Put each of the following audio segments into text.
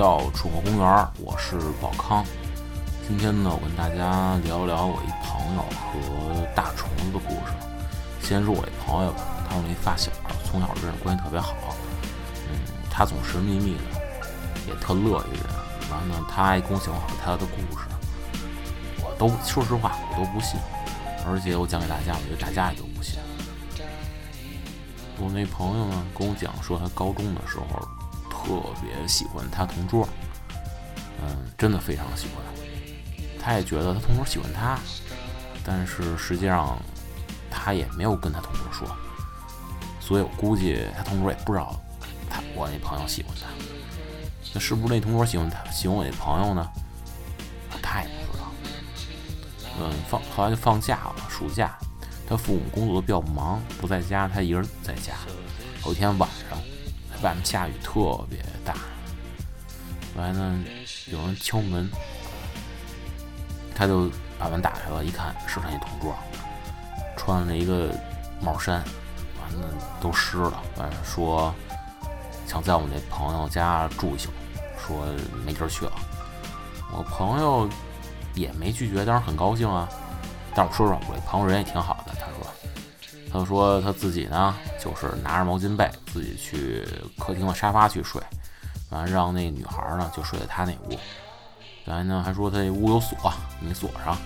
到楚河公园，我是宝康。今天呢，我跟大家聊聊我一朋友和大虫子的故事。先说我一朋友吧，他是我一发小，从小认识，关系特别好。嗯，他总神秘秘的，也特乐意人。完了，他还跟我讲他的故事，我都说实话，我都不信。而且我讲给大家，我觉得大家也都不信。我那朋友呢，跟我讲说，他高中的时候特别喜欢他同桌，嗯，真的非常喜欢。他也觉得他同桌喜欢他，但是实际上他也没有跟他同桌说，所以我估计他同桌也不知道他我那朋友喜欢他。那是不是那同桌喜欢他，喜欢我那朋友呢？他也不知道。嗯，放后来就放假了，暑假。他父母工作比较忙，不在家，他一个人在家。有一天晚上，外面下雨特别大。后来呢，有人敲门，他就把门打开了，一看是他一同桌，穿了一个帽衫，完了都湿了。完了说想在我那朋友家住一宿，说没地儿去了。我朋友也没拒绝，当然很高兴啊。但我说实话，我朋友人也挺好的。他说，他说他自己呢，就是拿着毛巾被，自己去客厅的沙发去睡，完了让那女孩呢就睡在他那屋。来呢还说他那屋有锁，你锁上。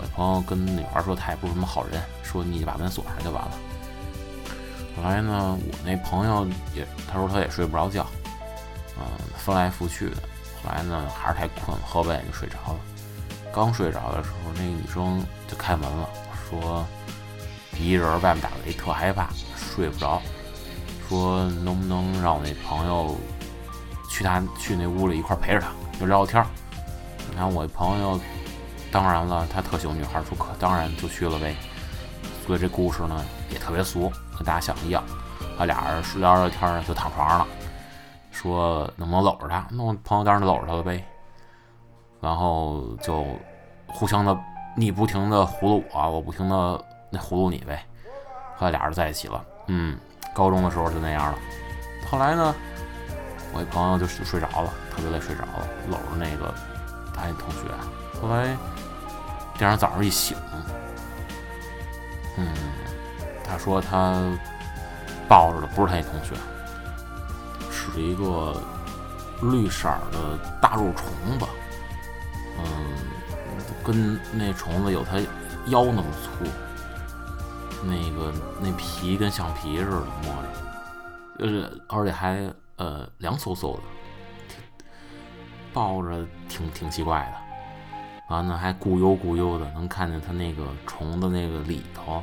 我朋友跟女孩说他也不是什么好人，说你把门锁上就完了。后来呢，我那朋友也他说他也睡不着觉，嗯，翻来覆去的。后来呢还是太困了，后背就睡着了。刚睡着的时候，那个女生就开门了，说一人外面打雷，特害怕，睡不着，说能不能让我那朋友去他去那屋里一块陪着他，就聊聊天。你看我朋友，当然了，他特喜欢女孩，说可当然就去了呗。所以这故事呢也特别俗，跟大家想的一样。他俩人聊聊天呢，就躺床上了，说能不能搂着他？那我朋友当然搂着他了呗。然后就互相的，你不停的葫芦我，我不停的那葫芦你呗。后来俩人在一起了，嗯，高中的时候就那样了。后来呢，我一朋友就睡着了，特别累睡着了，搂着那个他那同学。后来第二天早上一醒，嗯，他说他抱着的不是他那同学，是一个绿色的大肉虫子。嗯，跟那虫子有他腰那么粗，那个那皮跟橡皮似的摸着，呃，而且还呃凉飕飕的，抱着挺挺奇怪的。完了还咕悠咕悠的，能看见它那个虫子那个里头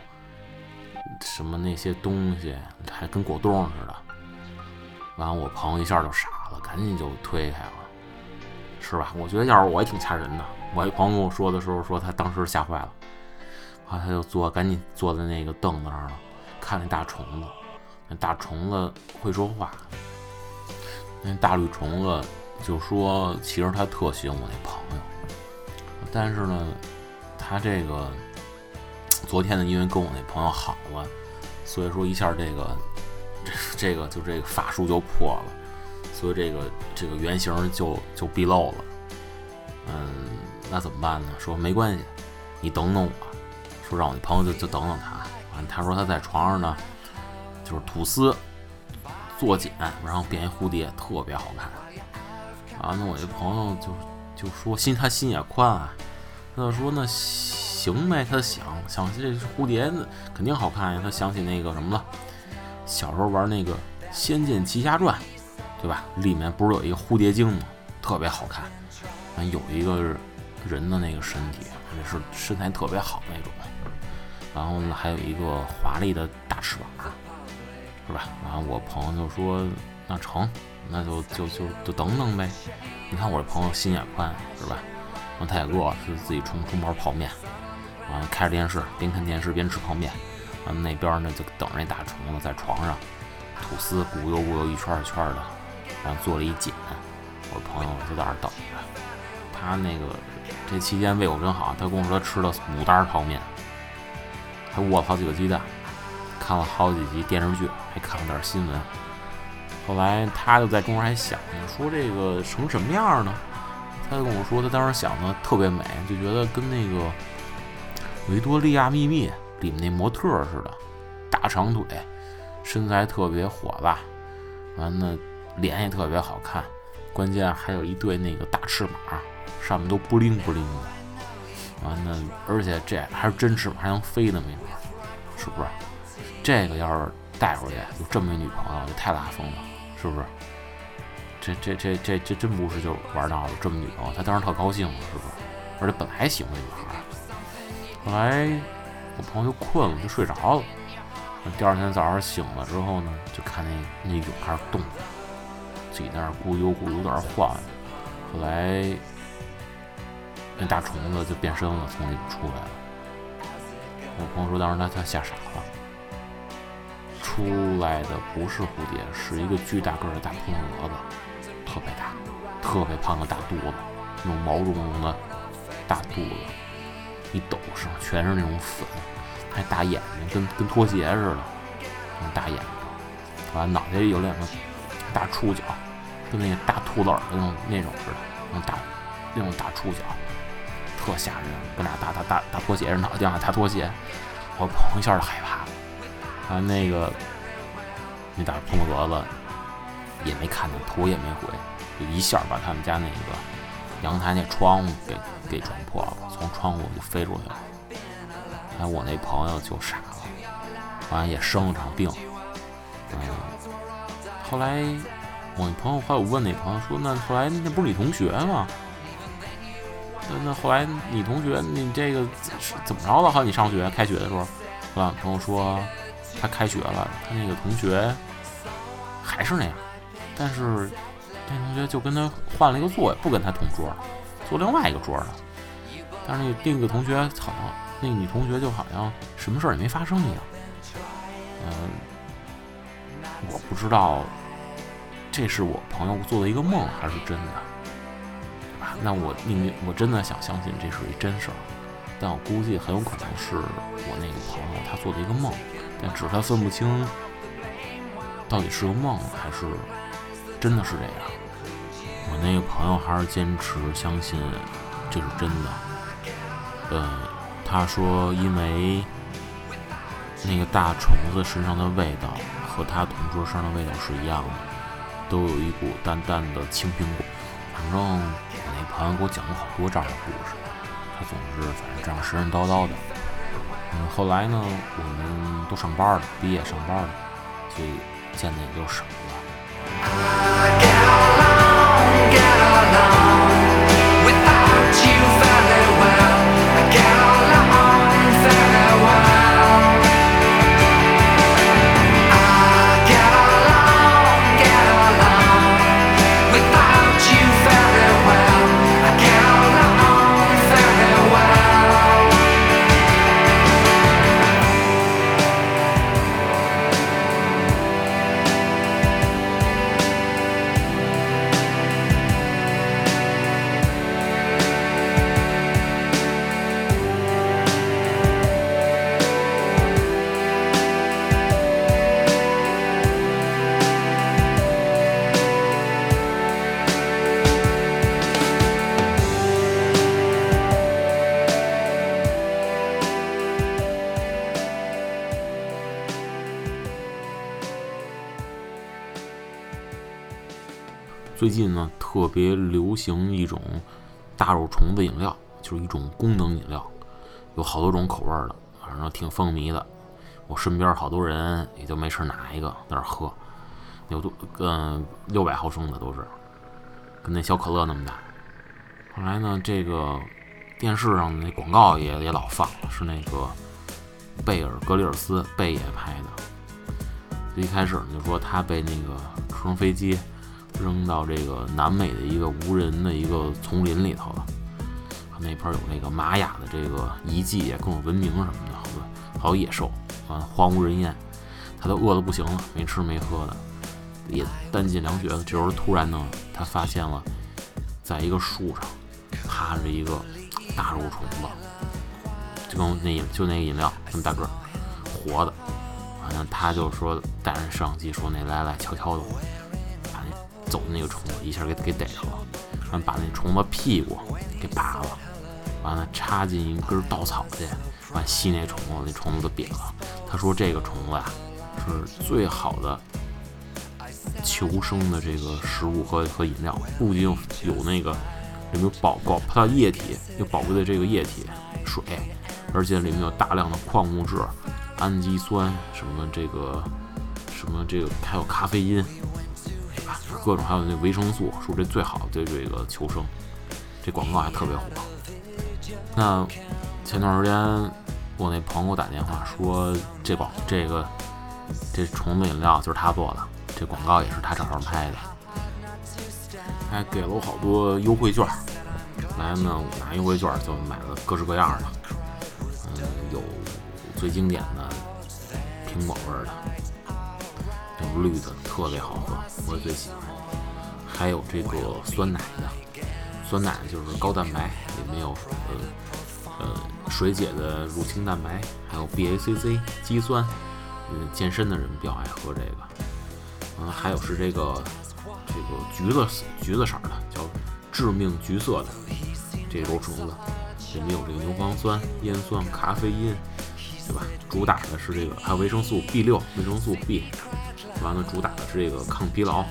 什么那些东西，还跟果冻似的。完了我朋友一下就傻了，赶紧就推开了。是吧？我觉得要是我也挺吓人的。我一朋友跟我说的时候，说他当时吓坏了，后他就坐，赶紧坐在那个凳子上了，看那大虫子。那大虫子会说话，那大绿虫子就说，其实他特喜欢我那朋友，但是呢，他这个昨天呢，因为跟我那朋友好了，所以说一下这个这这个就这个法术就破了。所以这个这个原型就就毕露了，嗯，那怎么办呢？说没关系，你等等我，让我那朋友就就等等他。完，他说他在床上呢，就是吐丝做茧，然后变一蝴蝶，特别好看。啊，那我这朋友就就说心他心也宽啊，他就说那行呗，他想想这蝴蝶肯定好看呀，他想起那个什么了，小时候玩那个《仙剑奇侠传》。对吧？里面不是有一个蝴蝶精吗？特别好看。有一个人的那个身体，也是身材特别好那种。然后呢，还有一个华丽的大翅膀，是吧？然后我朋友就说：“那成，那就就就就等等呗。”你看我这朋友心眼宽，是吧？然后他也饿，是自己冲冲包泡面，完了开着电视，边看电视边吃泡面。完了那边呢就等着那大虫子在床上吐丝，咕悠咕悠一圈一圈的。然后做了一茧，我朋友就在那等着。他那个这期间胃口真好，他跟我说吃了五袋泡面，还卧了好几个鸡蛋，看了好几集电视剧，还看了点新闻。后来他就在中间还想呢，说这个成什么样呢？他就跟我说，他当时想的特别美，就觉得跟那个《维多利亚秘密》里面那模特似的，大长腿，身材特别火辣，完了脸也特别好看，关键还有一对那个大翅膀，上面都不灵不灵的，完了，而且这还是真翅膀，还能飞呢，没准，是不是？这个要是带回去，有这么一女朋友，就太拉风了，是不是？这这这这这真不是就玩闹了，这么女朋友，他当时特高兴了，是不是？而且本来喜欢女孩，后来我朋友就困了，就睡着了。第二天早上醒了之后呢，就看那那蛹开始动，自己在那咕悠咕悠在那晃。后来那大虫子就变身了，从里面出来了。我朋友说当时他他吓傻了，出来的不是蝴蝶，是一个巨大个的大扑蛾子。特别大，特别胖的大肚子，那种毛茸茸的大肚子，一抖上全是那种粉，还大眼睛，跟跟拖鞋似的，那种大眼睛，完脑袋里有两个大触角，跟那个大兔子耳朵那种那种似的，那种大那种大触角，特吓人，跟俩大大大大拖鞋似的，脑袋上大拖鞋，我朋友一下就害怕了，啊那个那大胖蛾子。也没看见头也没回，就一下把他们家那个阳台那窗户给给撞破了，从窗户就飞出去了。哎，我那朋友就傻了，完了也生了场病。嗯，后来我那朋友还有问那朋友说，那后来那不是你同学吗？那那后来你同学你这个是怎么着了？好，你上学开学的时候，我朋友说他开学了，他那个同学还是那样。但是那同学就跟他换了一个座位，不跟他同桌，坐另外一个桌了。但是那个另一个同学好像那女同学就好像什么事儿也没发生一样。嗯，我不知道这是我朋友做的一个梦还是真的，那我宁愿我真的想相信这是一真事儿，但我估计很有可能是我那个朋友他做的一个梦，但只是他分不清到底是个梦还是。真的是这样，我那个朋友还是坚持相信这是真的。呃，他说，因为那个大虫子身上的味道和他同桌身上的味道是一样的，都有一股淡淡的青苹果。反正好像给我讲过好多这样的故事，他总是反正这样神神叨叨的。嗯，后来呢，我们都上班了，毕业上班了，所以见的也就少了。最近呢，特别流行一种大肉虫子饮料，就是一种功能饮料，有好多种口味的，反正挺风靡的。我身边好多人也就没事拿一个在那喝，有多嗯六百毫升的都是，跟那小可乐那么大。后来呢，这个电视上那广告也也老放，是那个贝尔格里尔斯贝爷拍的。一开始呢，就说他被那个直升飞机。扔到这个南美的一个无人的一个丛林里头了，那边有那个玛雅的这个遗迹，各种文明什么的，好多好多野兽啊，荒无人烟，他都饿得不行了，没吃没喝的，也弹尽粮绝了。这时候突然呢，他发现了，在一个树上趴着一个大肉虫子，就跟那就那个饮料那么大个，活的。完了，他就说带着摄像机说：“那来来，悄悄的。”走那个虫子，一下给给逮着了，完把那虫子屁股给拔了，完了插进一根稻草去，完吸那虫子，那虫子都瘪了。他说这个虫子呀是最好的求生的这个食物和和饮料，不仅有有那个里面有宝宝它的液体，有宝贵的这个液体水，而且里面有大量的矿物质、氨基酸什么这个。什么这个还有咖啡因，各种还有那维生素，说这最好对这个求生，这广告还特别火。那前段时间我那朋友打电话说，这广这个这虫子饮料就是他做的，这广告也是他找人拍的，还给了我好多优惠券。来呢，我拿优惠券就买了各式各样的，嗯，有最经典的苹果味的。绿的特别好喝，我最喜欢。还有这个酸奶的，酸奶就是高蛋白，里面有呃呃水解的乳清蛋白，还有 BACC 肌酸。嗯，健身的人比较爱喝这个。嗯，还有是这个这个橘子橘子色的，叫致命橘色的这柔虫子，里面有这个牛磺酸、烟酸、咖啡因，对吧？主打的是这个，还有维生素 B 六、维生素 B。完了，主打的是这个抗疲劳，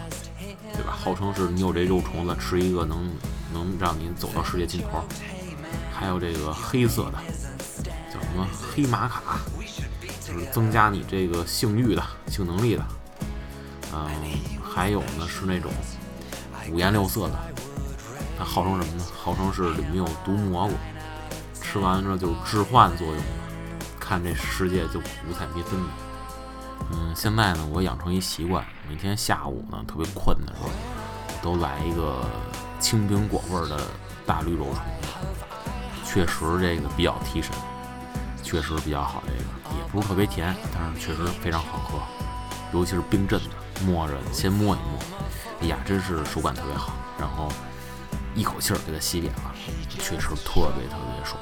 对吧？号称是你有这肉虫子，吃一个能能让你走到世界尽头。还有这个黑色的，叫什么黑玛卡，就是增加你这个性欲的性能力的。嗯，还有呢是那种五颜六色的，它号称什么呢？号称是里面有毒蘑菇，吃完了就是致幻作用的，看这世界就五彩缤纷的。嗯，现在呢，我养成一习惯，每天下午呢特别困的时候，都来一个青苹果味的大绿肉虫，确实这个比较提神，确实比较好。这个也不是特别甜，但是确实非常好喝，尤其是冰镇的，摸着先摸一摸，哎呀，真是手感特别好，然后一口气儿给它吸扁了，确实特别特别爽。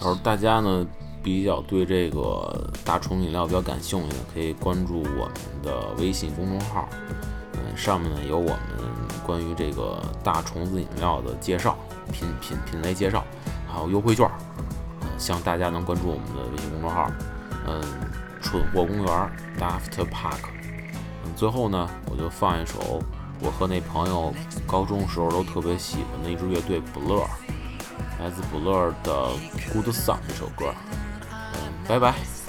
要是大家呢？比较对这个大虫饮料比较感兴趣的，可以关注我们的微信公众号，嗯，上面呢有我们关于这个大虫子饮料的介绍、品品品类介绍，还有优惠券，嗯，希望大家能关注我们的微信公众号，嗯，蠢货公园 Daft Park，嗯，最后呢，我就放一首我和那朋友高中时候都特别喜欢的一支乐队 Blur，来自 Blur 的 Good Song 这首歌。拜拜。